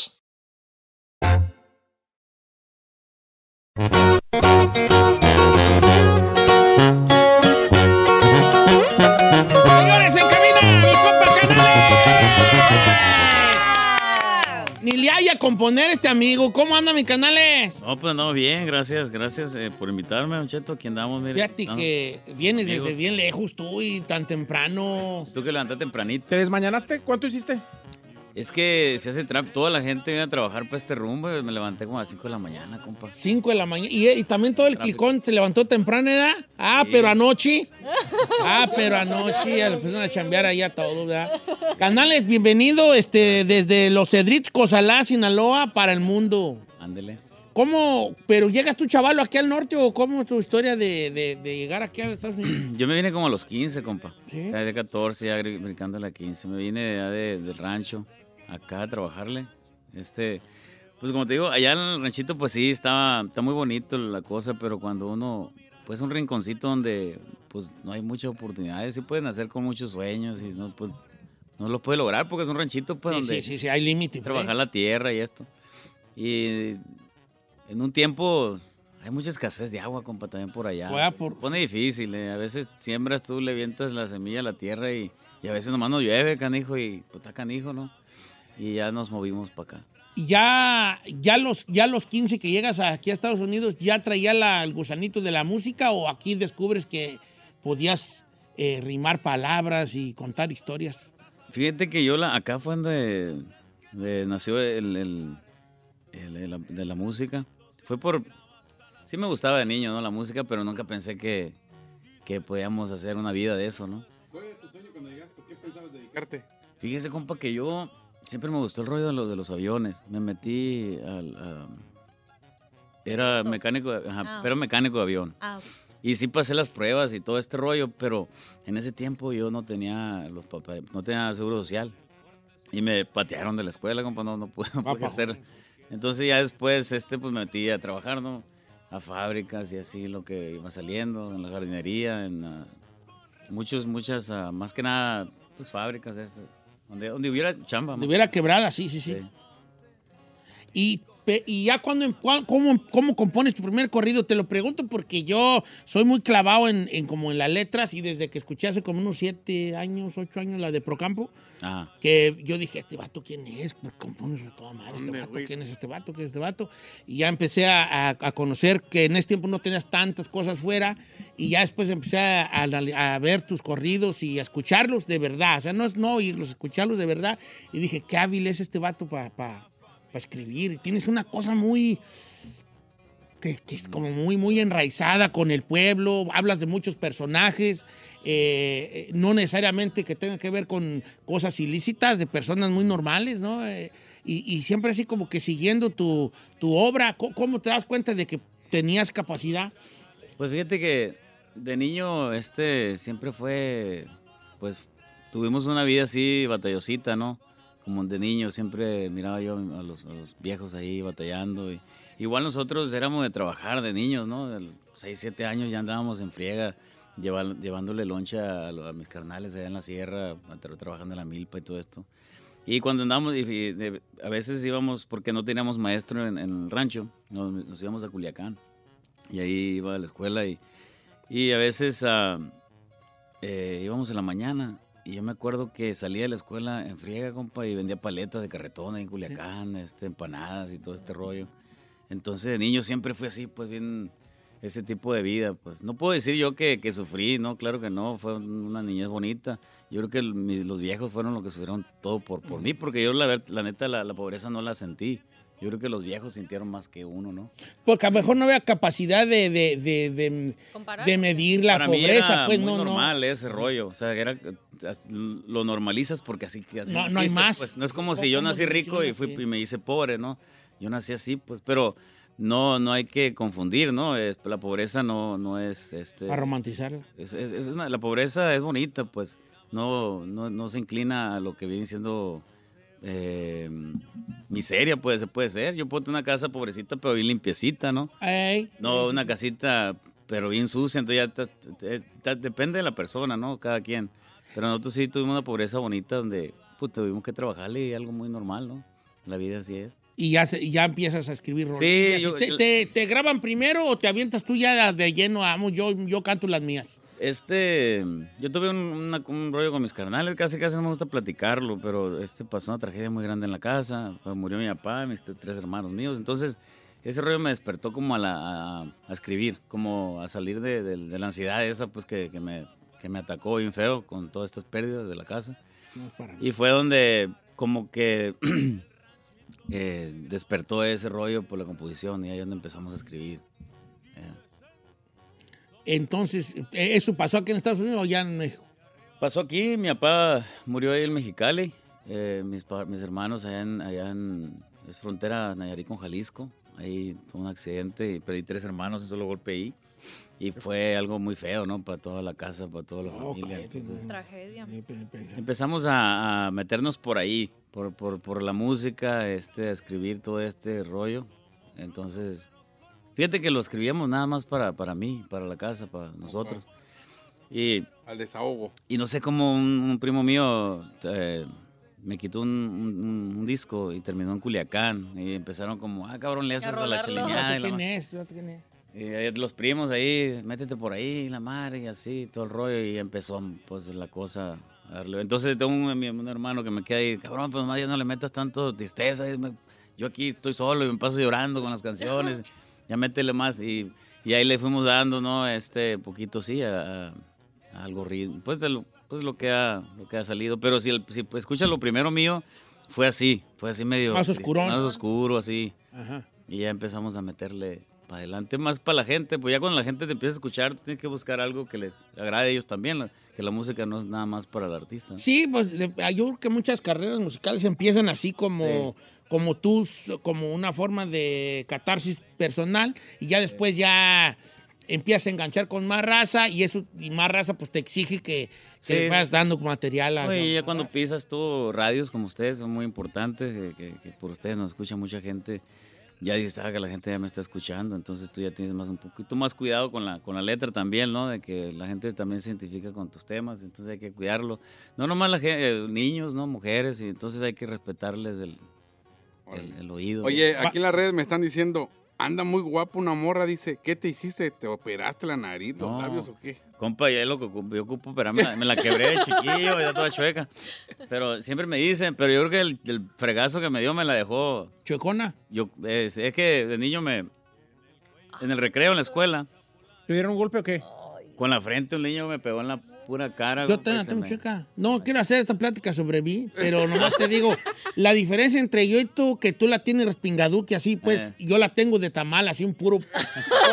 Componer este amigo. ¿Cómo anda mi Canales? No, pues no, bien, gracias, gracias eh, por invitarme, Don Cheto. Aquí andamos, mire. Fíjate que vienes amigos. desde bien lejos tú y tan temprano. Tú que levantaste tempranito. ¿Te desmañanaste? ¿Cuánto hiciste? Es que se hace trap, toda la gente viene a trabajar para este rumbo. y Me levanté como a las 5 de la mañana, compa. 5 de la mañana. Y, y también todo el clicón se levantó temprana edad. Ah, pero anoche. Ah, pero anoche ya le empezaron a chambear ahí a todos, ¿verdad? Canales, bienvenido este, desde Los Cedritos, Cosalá, Sinaloa, para el mundo. Ándele. ¿Cómo? ¿Pero llegas tú, chavalo, aquí al norte o cómo es tu historia de, de- de llegar aquí a Estados Unidos? Yo me vine como a los 15, compa. ¿Sí? Ya de 14, ya brincando a la 15. Me vine de, de- del rancho, acá a trabajarle. Este, pues como te digo, allá en el ranchito, pues sí, estaba, está muy bonito la cosa, pero cuando uno, pues un rinconcito donde, pues no hay muchas oportunidades, sí pueden hacer con muchos sueños y no, pues, no lo puede lograr porque es un ranchito, pues Sí, donde sí, sí, sí, hay límite. trabajar pues. la tierra y esto. Y en un tiempo hay mucha escasez de agua, compa, también por allá. Pues, por- Se pone difícil, eh. a veces siembras tú, le vientas la semilla a la tierra y, y a veces nomás no llueve, canijo, y pues está canijo, ¿no? Y ya nos movimos para acá. Y ya, ya, los, ya los 15 que llegas aquí a Estados Unidos, ¿ya traía la- el gusanito de la música o aquí descubres que podías eh, rimar palabras y contar historias? Fíjate que yo la, acá fue donde de- nació el, el- el- de, la, de la música. Fue por... Sí me gustaba de niño, ¿no? La música, pero nunca pensé que, que podíamos hacer una vida de eso, ¿no? ¿Cuál era tu sueño cuando llegaste? ¿Qué pensabas dedicarte? Fíjese, compa, que yo siempre me gustó el rollo de, lo- de los aviones. Me metí al... a- era mecánico, de- ajá, Ah. era mecánico de avión. Ah. Y sí pasé las pruebas y todo este rollo, pero en ese tiempo yo no tenía los papeles, no tenía seguro social. Y me patearon de la escuela, compa, no, no pude, no pude hacer. Entonces ya después este, pues me metí a trabajar, ¿no? A fábricas y así lo que iba saliendo, en la jardinería, en ah, muchos, muchas, ah, más que nada, pues fábricas, es, donde, donde hubiera chamba. Hubiera quebrada, sí, sí, sí. Sí. Y, y ya cuando, cua- ¿cómo, ¿cómo compones tu primer corrido? Te lo pregunto porque yo soy muy clavado en, en como en las letras y desde que escuché hace como unos siete años, ocho años la de Procampo, Ajá. que yo dije, ¿este vato quién es? ¿Por qué compones toda madre? ¿Este vato quién es este vato? ¿Quién es este vato? Y ya empecé a, a- a conocer que en ese tiempo no tenías tantas cosas fuera y ya después empecé a, a- a ver tus corridos y a escucharlos de verdad. O sea, no es no oírlos, escucharlos de verdad. Y dije, qué hábil es este vato para escribir. Y tienes una cosa muy... Que, que es como muy, muy enraizada con el pueblo, hablas de muchos personajes, eh, eh, no necesariamente que tenga que ver con cosas ilícitas, de personas muy normales, ¿no? Eh, y, y siempre así como que siguiendo tu, tu obra, ¿cómo, cómo te das cuenta de que tenías capacidad? Pues fíjate que de niño este siempre fue, pues tuvimos una vida así batallosita, ¿no? Como de niño siempre miraba yo a los, a los viejos ahí batallando. Y, igual nosotros éramos de trabajar de niños, ¿no? De los 6, 7 años ya andábamos en friega lleva- llevándole loncha a, a mis carnales allá en la sierra, trabajando en la milpa y todo esto. Y cuando andábamos, y- y de- a veces íbamos, porque no teníamos maestro en, en el rancho, nos, nos íbamos a Culiacán. Y ahí iba a la escuela y, y a veces ah, eh, íbamos en la mañana. Y yo me acuerdo que salía de la escuela en friega, compa, y vendía paletas de carretón en Culiacán, este, empanadas y todo este rollo. Entonces de niño siempre fue así, pues bien, ese tipo de vida. Pues no puedo decir yo que, que sufrí, no, claro que no, fue una niñez bonita. Yo creo que los viejos fueron los que sufrieron todo por, por mí, porque yo la, la neta la, la pobreza no la sentí. Yo creo que los viejos sintieron más que uno, ¿no? Porque a lo mejor no había capacidad de, de, de, de- de medir la Para mí pobreza, era pues muy no, no. normal ese rollo. O sea, era, lo normalizas porque así, así No, no hay naciste, más. pues. No es como ¿Cómo- si yo nací rico y, fui, y me hice pobre, ¿no? Yo nací así, pues, pero no, no hay que confundir, ¿no? Es- la pobreza no, no es... Este, Para romantizarla. es, es- es una- la pobreza es bonita, pues. No, no, no se inclina a lo que viene siendo eh, miseria, pues, puede ser. Yo puedo tener una casa pobrecita, pero bien limpiecita, ¿no? Ey. No, una casita, pero bien sucia, entonces ya te- depende de la persona, ¿no? Cada quien. Pero nosotros sí tuvimos una pobreza bonita donde pues, tuvimos que trabajarle y algo muy normal, ¿no? La vida así es. Y ya, y ya empiezas a escribir Sí, rolillas. ¿Y yo- te, yo- te- te graban primero o te avientas tú ya de lleno? Vamos, yo, yo canto las mías. Este, yo tuve un, una- un rollo con mis carnales, casi casi no me gusta platicarlo, pero este pasó una tragedia muy grande en la casa, pues, murió mi papá, mis tres hermanos míos, entonces ese rollo me despertó como a, la, a, a escribir, como a salir de, de- de la ansiedad esa pues que, que me, que me atacó bien feo con todas estas pérdidas de la casa. Y fue donde como que eh, despertó ese rollo por la composición y ahí es donde empezamos a escribir. Entonces, ¿eh, ¿eso pasó aquí en Estados Unidos o ya en México? Pasó aquí, mi papá murió ahí en Mexicali, eh, mis, mis hermanos allá en, allá en, es frontera Nayarit con Jalisco, ahí tuvo un accidente y perdí tres hermanos, un solo golpe ahí, y fue algo muy feo, ¿no? Para toda la casa, para toda la familia. entonces, Tragedia. empezamos a, a meternos por ahí, por, por, por la música, este, a escribir todo este rollo, entonces, fíjate que lo escribíamos nada más para, para mí, para la casa, para nosotros. Y Al desahogo. y no sé cómo un, un primo mío eh, me quitó un, un- un disco y terminó en Culiacán. Y empezaron como, ah, cabrón, le haces a la y la ¿Quién ma- es? ¿Quién es? Y los primos ahí, métete por ahí, la madre, y así, todo el rollo. Y empezó, pues, la cosa a darle. Entonces tengo un, un hermano que me queda ahí, cabrón, pues, más ya no le metas tanto tristeza. me- Yo aquí estoy solo y me paso llorando con las canciones. ya métele más. Y, y ahí le fuimos dando, ¿no? Este, poquito, sí, a, a- algo ritmo. Pues, de lo, pues lo, que ha, lo que ha salido. Pero si, el- si pues, escuchas lo primero mío, fue así. Fue así medio... Más oscurón. Más oscuro, así. Ajá. Y ya empezamos a meterle para adelante, más para la gente. Pues ya cuando la gente te empieza a escuchar, tú tienes que buscar algo que les agrade a ellos también. Que la música no es nada más para el artista. Sí, pues de- yo creo que muchas carreras musicales empiezan así como, como tú, como una forma de catarsis personal y ya después ya empiezas a enganchar con más raza y eso y más raza pues te exige que, que Sí. le vayas dando material a Oye, ya cuando pisas tú radios como ustedes, son muy importantes, que, que- que por ustedes nos escucha mucha gente, ya dices, ah, que la gente ya me está escuchando, entonces tú ya tienes más un poquito más cuidado con la, con la letra también, ¿no? De que la gente también se identifica con tus temas, entonces hay que cuidarlo. No nomás la gente, niños, ¿no? Mujeres, y entonces hay que respetarles el, el, el oído. Oye, aquí en las redes me están diciendo, anda muy guapo una morra, dice, ¿qué te hiciste? ¿Te operaste la nariz, los No. labios o qué? Compa, ya lo que yo ocupo, pero me la, quebré de chiquillo, ya toda chueca. Pero siempre me dicen, pero yo creo que el, el fregazo que me dio me la dejó. ¿Chuecona? Yo, es, es que de niño me. En el recreo en la escuela, ¿Te dieron un golpe o qué? Con la frente un niño me pegó en la pura cara. Yo te la tengo me- chueca. No, quiero hacer esta plática sobre mí, pero nomás te digo, la diferencia entre yo y tú, que tú la tienes respingaduque así, pues Eh. yo la tengo de tamal, así un puro...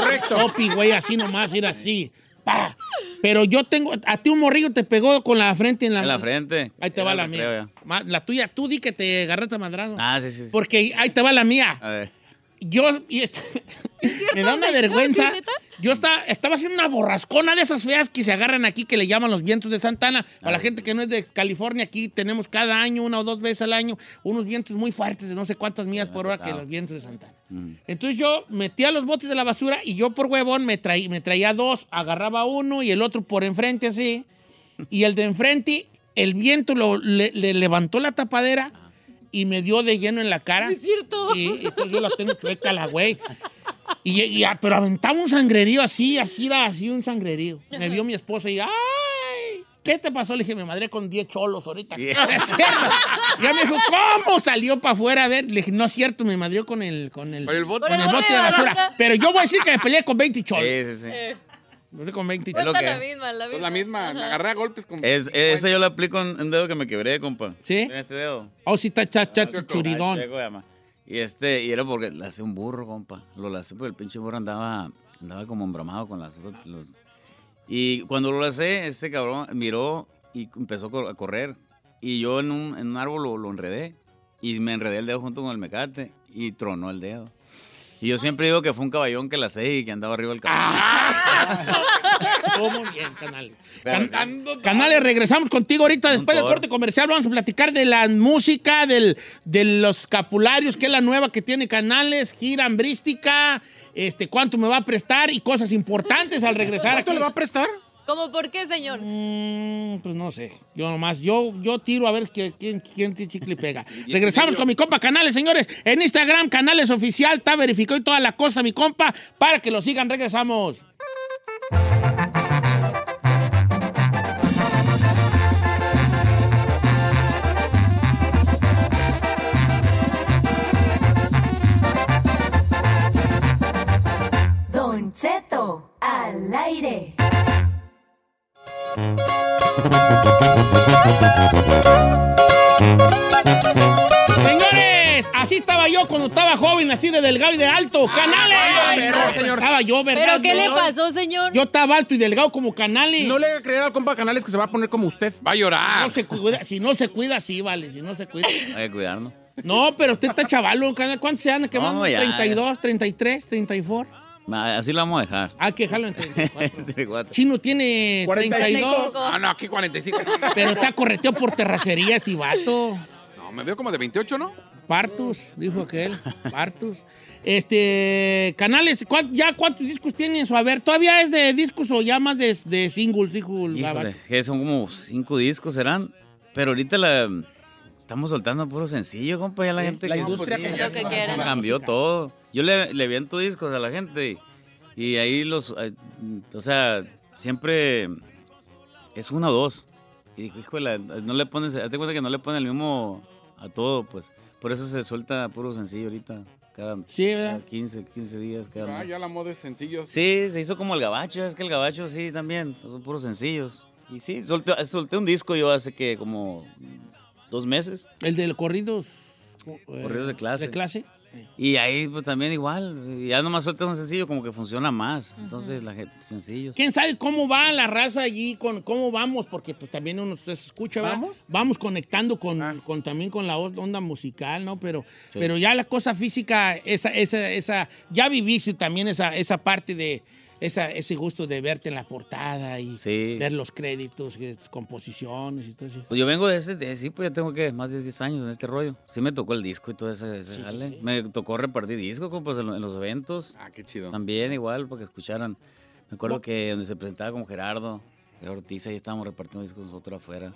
Correcto. Topi, güey, así nomás, ir así. Pa. Pero yo tengo, a ti un morrillo te pegó con la frente en la... En la frente. Ahí te Era va la mía. La tuya, tú di que te agarraste a madrazo. Ah, sí, sí. sí. Porque ahí te va la mía. A ver. Yo, y me da una vergüenza. Yo estaba, estaba haciendo una borrascona de esas feas que se agarran aquí, que le llaman los vientos de Santana. Para la gente que no es de California, aquí tenemos cada año, una o dos veces al año, unos vientos muy fuertes de no sé cuántas millas por hora que los vientos de Santana. Entonces yo metía los botes de la basura y yo por huevón me, traí- me traía dos, agarraba uno y el otro por enfrente así. Y el de enfrente, el viento lo- le, le levantó la tapadera y me dio de lleno en la cara. Es cierto. Sí, entonces yo la tengo chueca la güey. Y, y- ah, pero aventaba un sangrerío así, así era, así un sangrerío. Me vio mi esposa y, ¡ay! ¿Qué te pasó? Le dije, me madré con 10 cholos ahorita. Yeah. No es cierto. Y ella me dijo, ¿cómo salió para afuera? A ver, le dije, no es cierto, me madrió con el, con el, Con el bote. con el bote de basura. Pero yo voy a decir que me peleé con 20 cholos. Sí, sí, sí. Eh, con 20 Es lo que- la misma, la Pues misma. la misma, me agarré a golpes con... Es, esa yo la aplico en un dedo que me quebré, compa. ¿Sí? En este dedo. Oh, sí, está cha, cha, Ah, churidón. chueco, llama. Y este, y era porque le hace un burro, compa. Lo lacé porque el pinche burro andaba, andaba como embromado con las otras- los- Y cuando lo lacé, este cabrón miró y empezó a cor- a correr. Y yo en un, en un árbol lo, lo enredé. Y me enredé el dedo junto con el mecate y tronó el dedo. Y yo siempre digo que fue un caballón que la y que andaba arriba del caballo. ¿Cómo bien, canales? Can- canales, regresamos contigo ahorita después del corte comercial. Vamos a platicar de la música, del, de los capularios, que es la nueva que tiene canales, gira hambrística, este, cuánto me va a prestar y cosas importantes al regresar ¿Cuánto aquí. le va a prestar? ¿Cómo por qué, señor? Mm, pues no sé. Yo nomás, yo, yo tiro a ver que- quién, quién chicle pega. Regresamos con mi compa Canales, señores. En Instagram, Canales Oficial, está verificado y toda la cosa, mi compa, para que lo sigan. Regresamos. Don Cheto, al aire. Señores, así estaba yo cuando estaba joven, así de delgado y de alto. ¡Canales! perro, señor. Estaba yo, ¿verdad? ¿Pero qué le pasó, señor? Yo estaba alto y delgado como Canales. No le haga creer al compa Canales que se va a poner como usted. Va a Si llorar. no se cuida, si no se cuida, sí, vale. Si no se cuida. Hay que cuidarnos. No, pero usted está chavalo, Canales. ¿Cuántos se anda quemando? No, ya, 32, 33, 34. Ma- Así lo vamos a dejar. Hay que dejarlo en 34. 34. Chino tiene 32, Ah, no, aquí 45. No, no, pero está correteo por terracería este vato. No, me veo como de 28, ¿no? Partus, dijo aquel. Partus. Este, Canales, ¿cuán- ¿ya cuántos discos tiene en su haber? ¿Todavía es de discos o ya más de, de singles, dijo el Híjole, que son como cinco discos, serán. Pero ahorita la estamos soltando puro sencillo, compa. Ya la gente la que- industria sí, ya que quieren. cambió todo. Yo le, le viento discos a la gente y, ahí los. eh, O sea, siempre es uno o dos. Y digo, híjole, no le pones. Hazte cuenta que no le ponen el mismo a todo, pues. Por eso se suelta puro sencillo ahorita. Cada, Sí, ¿verdad? cada 15, 15 días, cada Ah, mes. ya la moda es sencillo. Sí, se hizo como el gabacho, es que el gabacho sí también, son puros sencillos. Y sí, solté, solté un disco yo hace que como dos meses. El de los corridos. eh, Corridos de clase. De clase. Y ahí pues también igual, ya nomás suelta un sencillo como que funciona más. Entonces la gente, sencillos. ¿Quién sabe cómo va la raza allí? Con, ¿Cómo vamos? Porque pues también uno se escucha, ¿verdad? ¿Vamos? Vamos conectando con, con- también con la onda musical, ¿no? Pero, Sí. pero ya la cosa física, esa, esa, esa, ya viviste también esa, esa parte de esa, ese gusto de verte en la portada y Sí. ver los créditos, eh, composiciones y todo eso. Pues yo vengo de ese, de, sí, pues ya tengo que más de 10 años en este rollo. Sí me tocó el disco y todo ese, ese Sí, jale. sí. Me tocó repartir disco, en, lo- en los eventos. Ah, qué chido. También igual, para que escucharan. Me acuerdo que donde se presentaba como Gerardo, Gerardo Ortiz, ahí estábamos repartiendo discos nosotros afuera.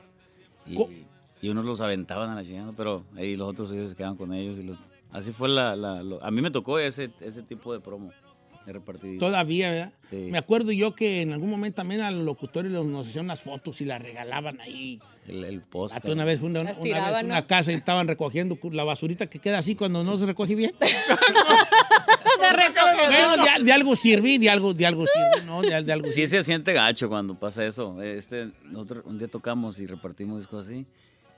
Y, y unos los aventaban a la chingada, pero ahí los otros ellos se quedaban con ellos. y los- así fue la... la- lo- a mí me tocó ese, ese tipo de promo. Todavía, ¿verdad? Sí. Me acuerdo yo que en algún momento también a los locutores nos hacían unas fotos y las regalaban ahí. El, el post. Hasta una vez fue una, una tiraban, vez ¿no? una casa y estaban recogiendo la basurita que queda así cuando no se recoge bien. Bueno, de, de algo sirve, de algo, de algo sirve, ¿no? De, de algo Sí sirve. se siente gacho cuando pasa eso. Este, nosotros un día tocamos y repartimos discos así.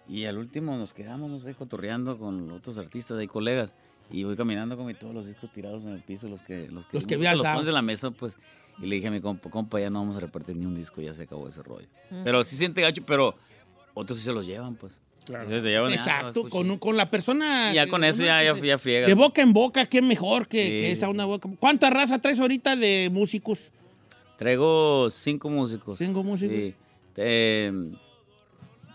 Y al último nos quedamos, no sé, cotorreando con otros artistas y colegas. Y voy caminando con mi- todos los discos tirados en el piso, los que los que, Los que los pones en la mesa, pues. Y le dije a mi compa, compa, ya no vamos a repartir ni un disco, ya se acabó ese rollo. Pero sí siente gacho, pero otros sí se los llevan, pues. Claro. Ellos se llevan, Exacto, escucha. con, con la persona. Y ya con eso ya, ya, friega. De boca en boca, qué mejor que, Sí, que esa onda boca. ¿Cuánta raza traes ahorita de músicos? Traigo cinco músicos. Cinco músicos. Sí. Eh,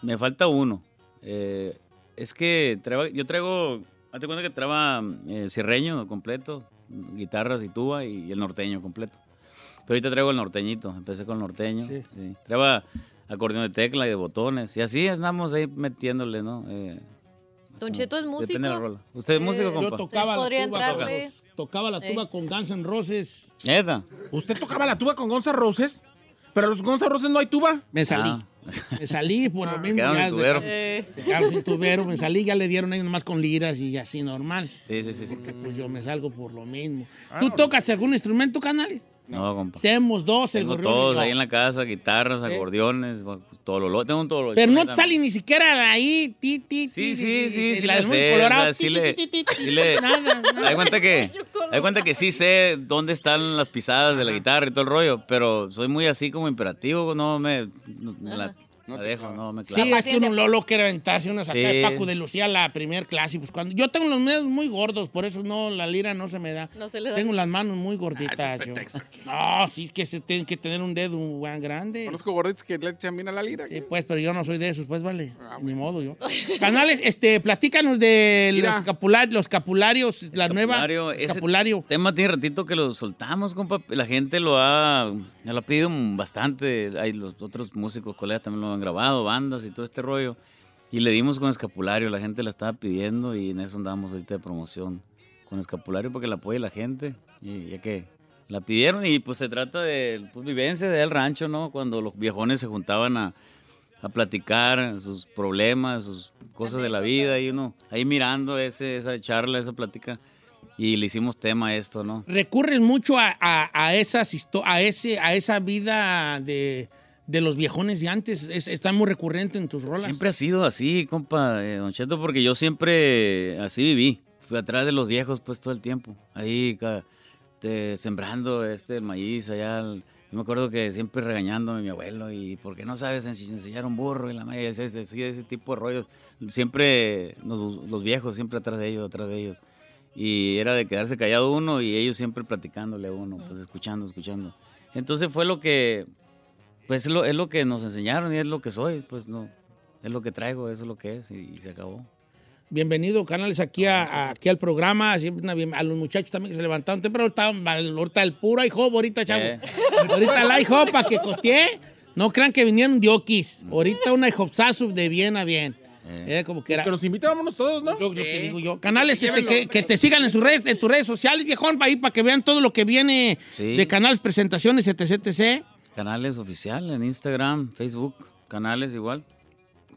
me falta uno. Eh, es que traigo- yo traigo, hazte cuenta que traba eh, cierreño completo, guitarras y tuba y, y el norteño completo. Pero ahorita traigo el norteñito, empecé con el norteño. Sí. Sí. Traba acordeón de tecla y de botones. Y así andamos ahí metiéndole, ¿no? Eh, Don Cheto es músico. Depende de la rola. ¿Usted es Eh, músico, Yo compa? tocaba la podría tuba, con, entrarle. tocaba la tuba Eh. con Guns N' Roses. ¿Neta? ¿Usted tocaba la tuba con Gonza Roses? Pero los Gonza Roses no hay tuba. Me salí. Ah. Me salí por lo mismo. quedaron ya sin tubero. Eh, quedaron sin tubero, me salí, ya le dieron ahí nomás con liras y así normal. Sí, sí, sí. sí. Pues yo me salgo por lo mismo. ¿Tú tocas algún instrumento, Canales? No, compa. Seamos dos, el Tengo gorrión todos ahí en la casa, guitarras, acordeones, todo lo Tengo todo lo Pero no te sale ni siquiera ahí, ti, ti, Sí, ti, sí, sí, sí, la sé, colorado, sí le- sí nada. Hay cuenta que, hay cuenta que sí sé dónde están las pisadas de la guitarra y todo el rollo, pero soy muy así como imperativo, no me, no, la, dejo, no me clavo. Sí, es que uno Lolo quiere aventarse unas acá Sí. de Paco de Lucía la primer clase. Pues cuando yo tengo los dedos muy gordos, por eso no, la lira no se me da. No se le da. Tengo las manos muy gorditas. yo. No, sí, es que se tiene que tener un dedo muy grande. Conozco gorditos que le echan bien a la lira. Sí, pues, pero yo no soy de esos, pues vale. Ni modo yo. Canales, este, platícanos de los, escapular- los escapularios, la nueva Escapulario, tema tiene ratito que lo soltamos, compa. La gente lo ha, lo ha pedido bastante. Hay los otros músicos, colegas también lo han grabado, bandas y todo este rollo. Y le dimos con escapulario, la gente la estaba pidiendo y en eso andamos ahorita de promoción. Con escapulario para que la apoye la gente. Y ya que la pidieron y pues se trata de pues, vivencia del rancho, ¿no? Cuando los viejones se juntaban a, a platicar sus problemas, sus cosas de la vida y uno ahí mirando ese, esa charla, esa plática y le hicimos tema a esto, ¿no? Recurren mucho a, a- a esas a ese, a esa vida de, de los viejones de antes. Es, está muy recurrente en tus rolas. Siempre ha sido así, compa, eh, Don Cheto, porque yo siempre así viví. Fui atrás de los viejos pues todo el tiempo. Ahí te- sembrando este el maíz allá. el- yo me acuerdo que siempre regañándome mi abuelo y ¿por qué no sabes ense- enseñar un burro? Y la madre, ese, ese- ese tipo de rollos. Siempre nos- los viejos, siempre atrás de ellos, atrás de ellos. Y era de quedarse callado uno y ellos siempre platicándole a uno, pues escuchando, escuchando. Entonces fue lo que, pues es lo, es lo que nos enseñaron y es lo que soy, pues no, es lo que traigo, eso es lo que es y, y se acabó. Bienvenido, Canales, aquí, a, a- aquí al programa. Siempre una a los muchachos también que se levantaron temprano. Estaban, ahorita el puro IHOP, ahorita, chavos. Eh. Ahorita el IHOP, para que costeé. No crean que vinieron de Oquis. Ahorita un IHOPsazo de bien a bien. Eh, como que era. Que nos invitábamos todos, ¿no? Yo, yo te digo yo. Canales, este, que, que te sigan en, sus redes, en tus redes sociales, viejón, ahí para que vean todo lo que viene Sí. de canales, presentaciones, etc, etc. Canales oficial en Instagram, Facebook, canales igual.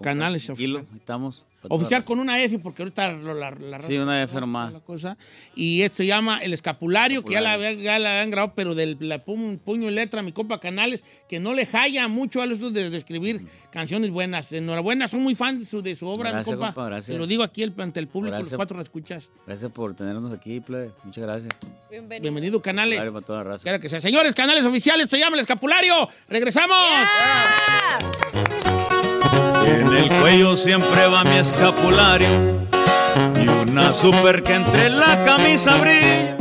Canales ahí estamos. Oficial con una F, porque ahorita la, la Sí, una F nomás. la cosa. Y esto se llama El Escapulario, que ya la, habían- ya la habían grabado, pero del la pu- puño y letra, mi compa Canales, que no le halla mucho a los de, de escribir canciones buenas. Enhorabuena, son muy fan de su, de su obra, mi Gracias, compa. compa, gracias. Te lo digo aquí el- ante el público, los Gracias. cuatro lo escuchas. Gracias por tenernos aquí, plebe. Muchas gracias. Bienvenido, Canales. Escapulario para toda la raza. Que sea. Señores, canales oficiales, se llama El Escapulario. ¡Regresamos! En el cuello siempre va mi escapulario y una super que entre la camisa brilla.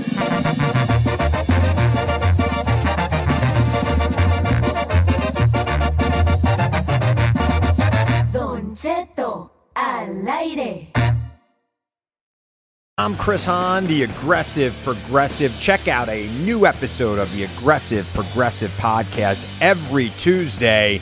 Don Cheto al aire. I'm Chris Hahn, the Aggressive Progressive. Check out a new episode of the Aggressive Progressive podcast every Tuesday.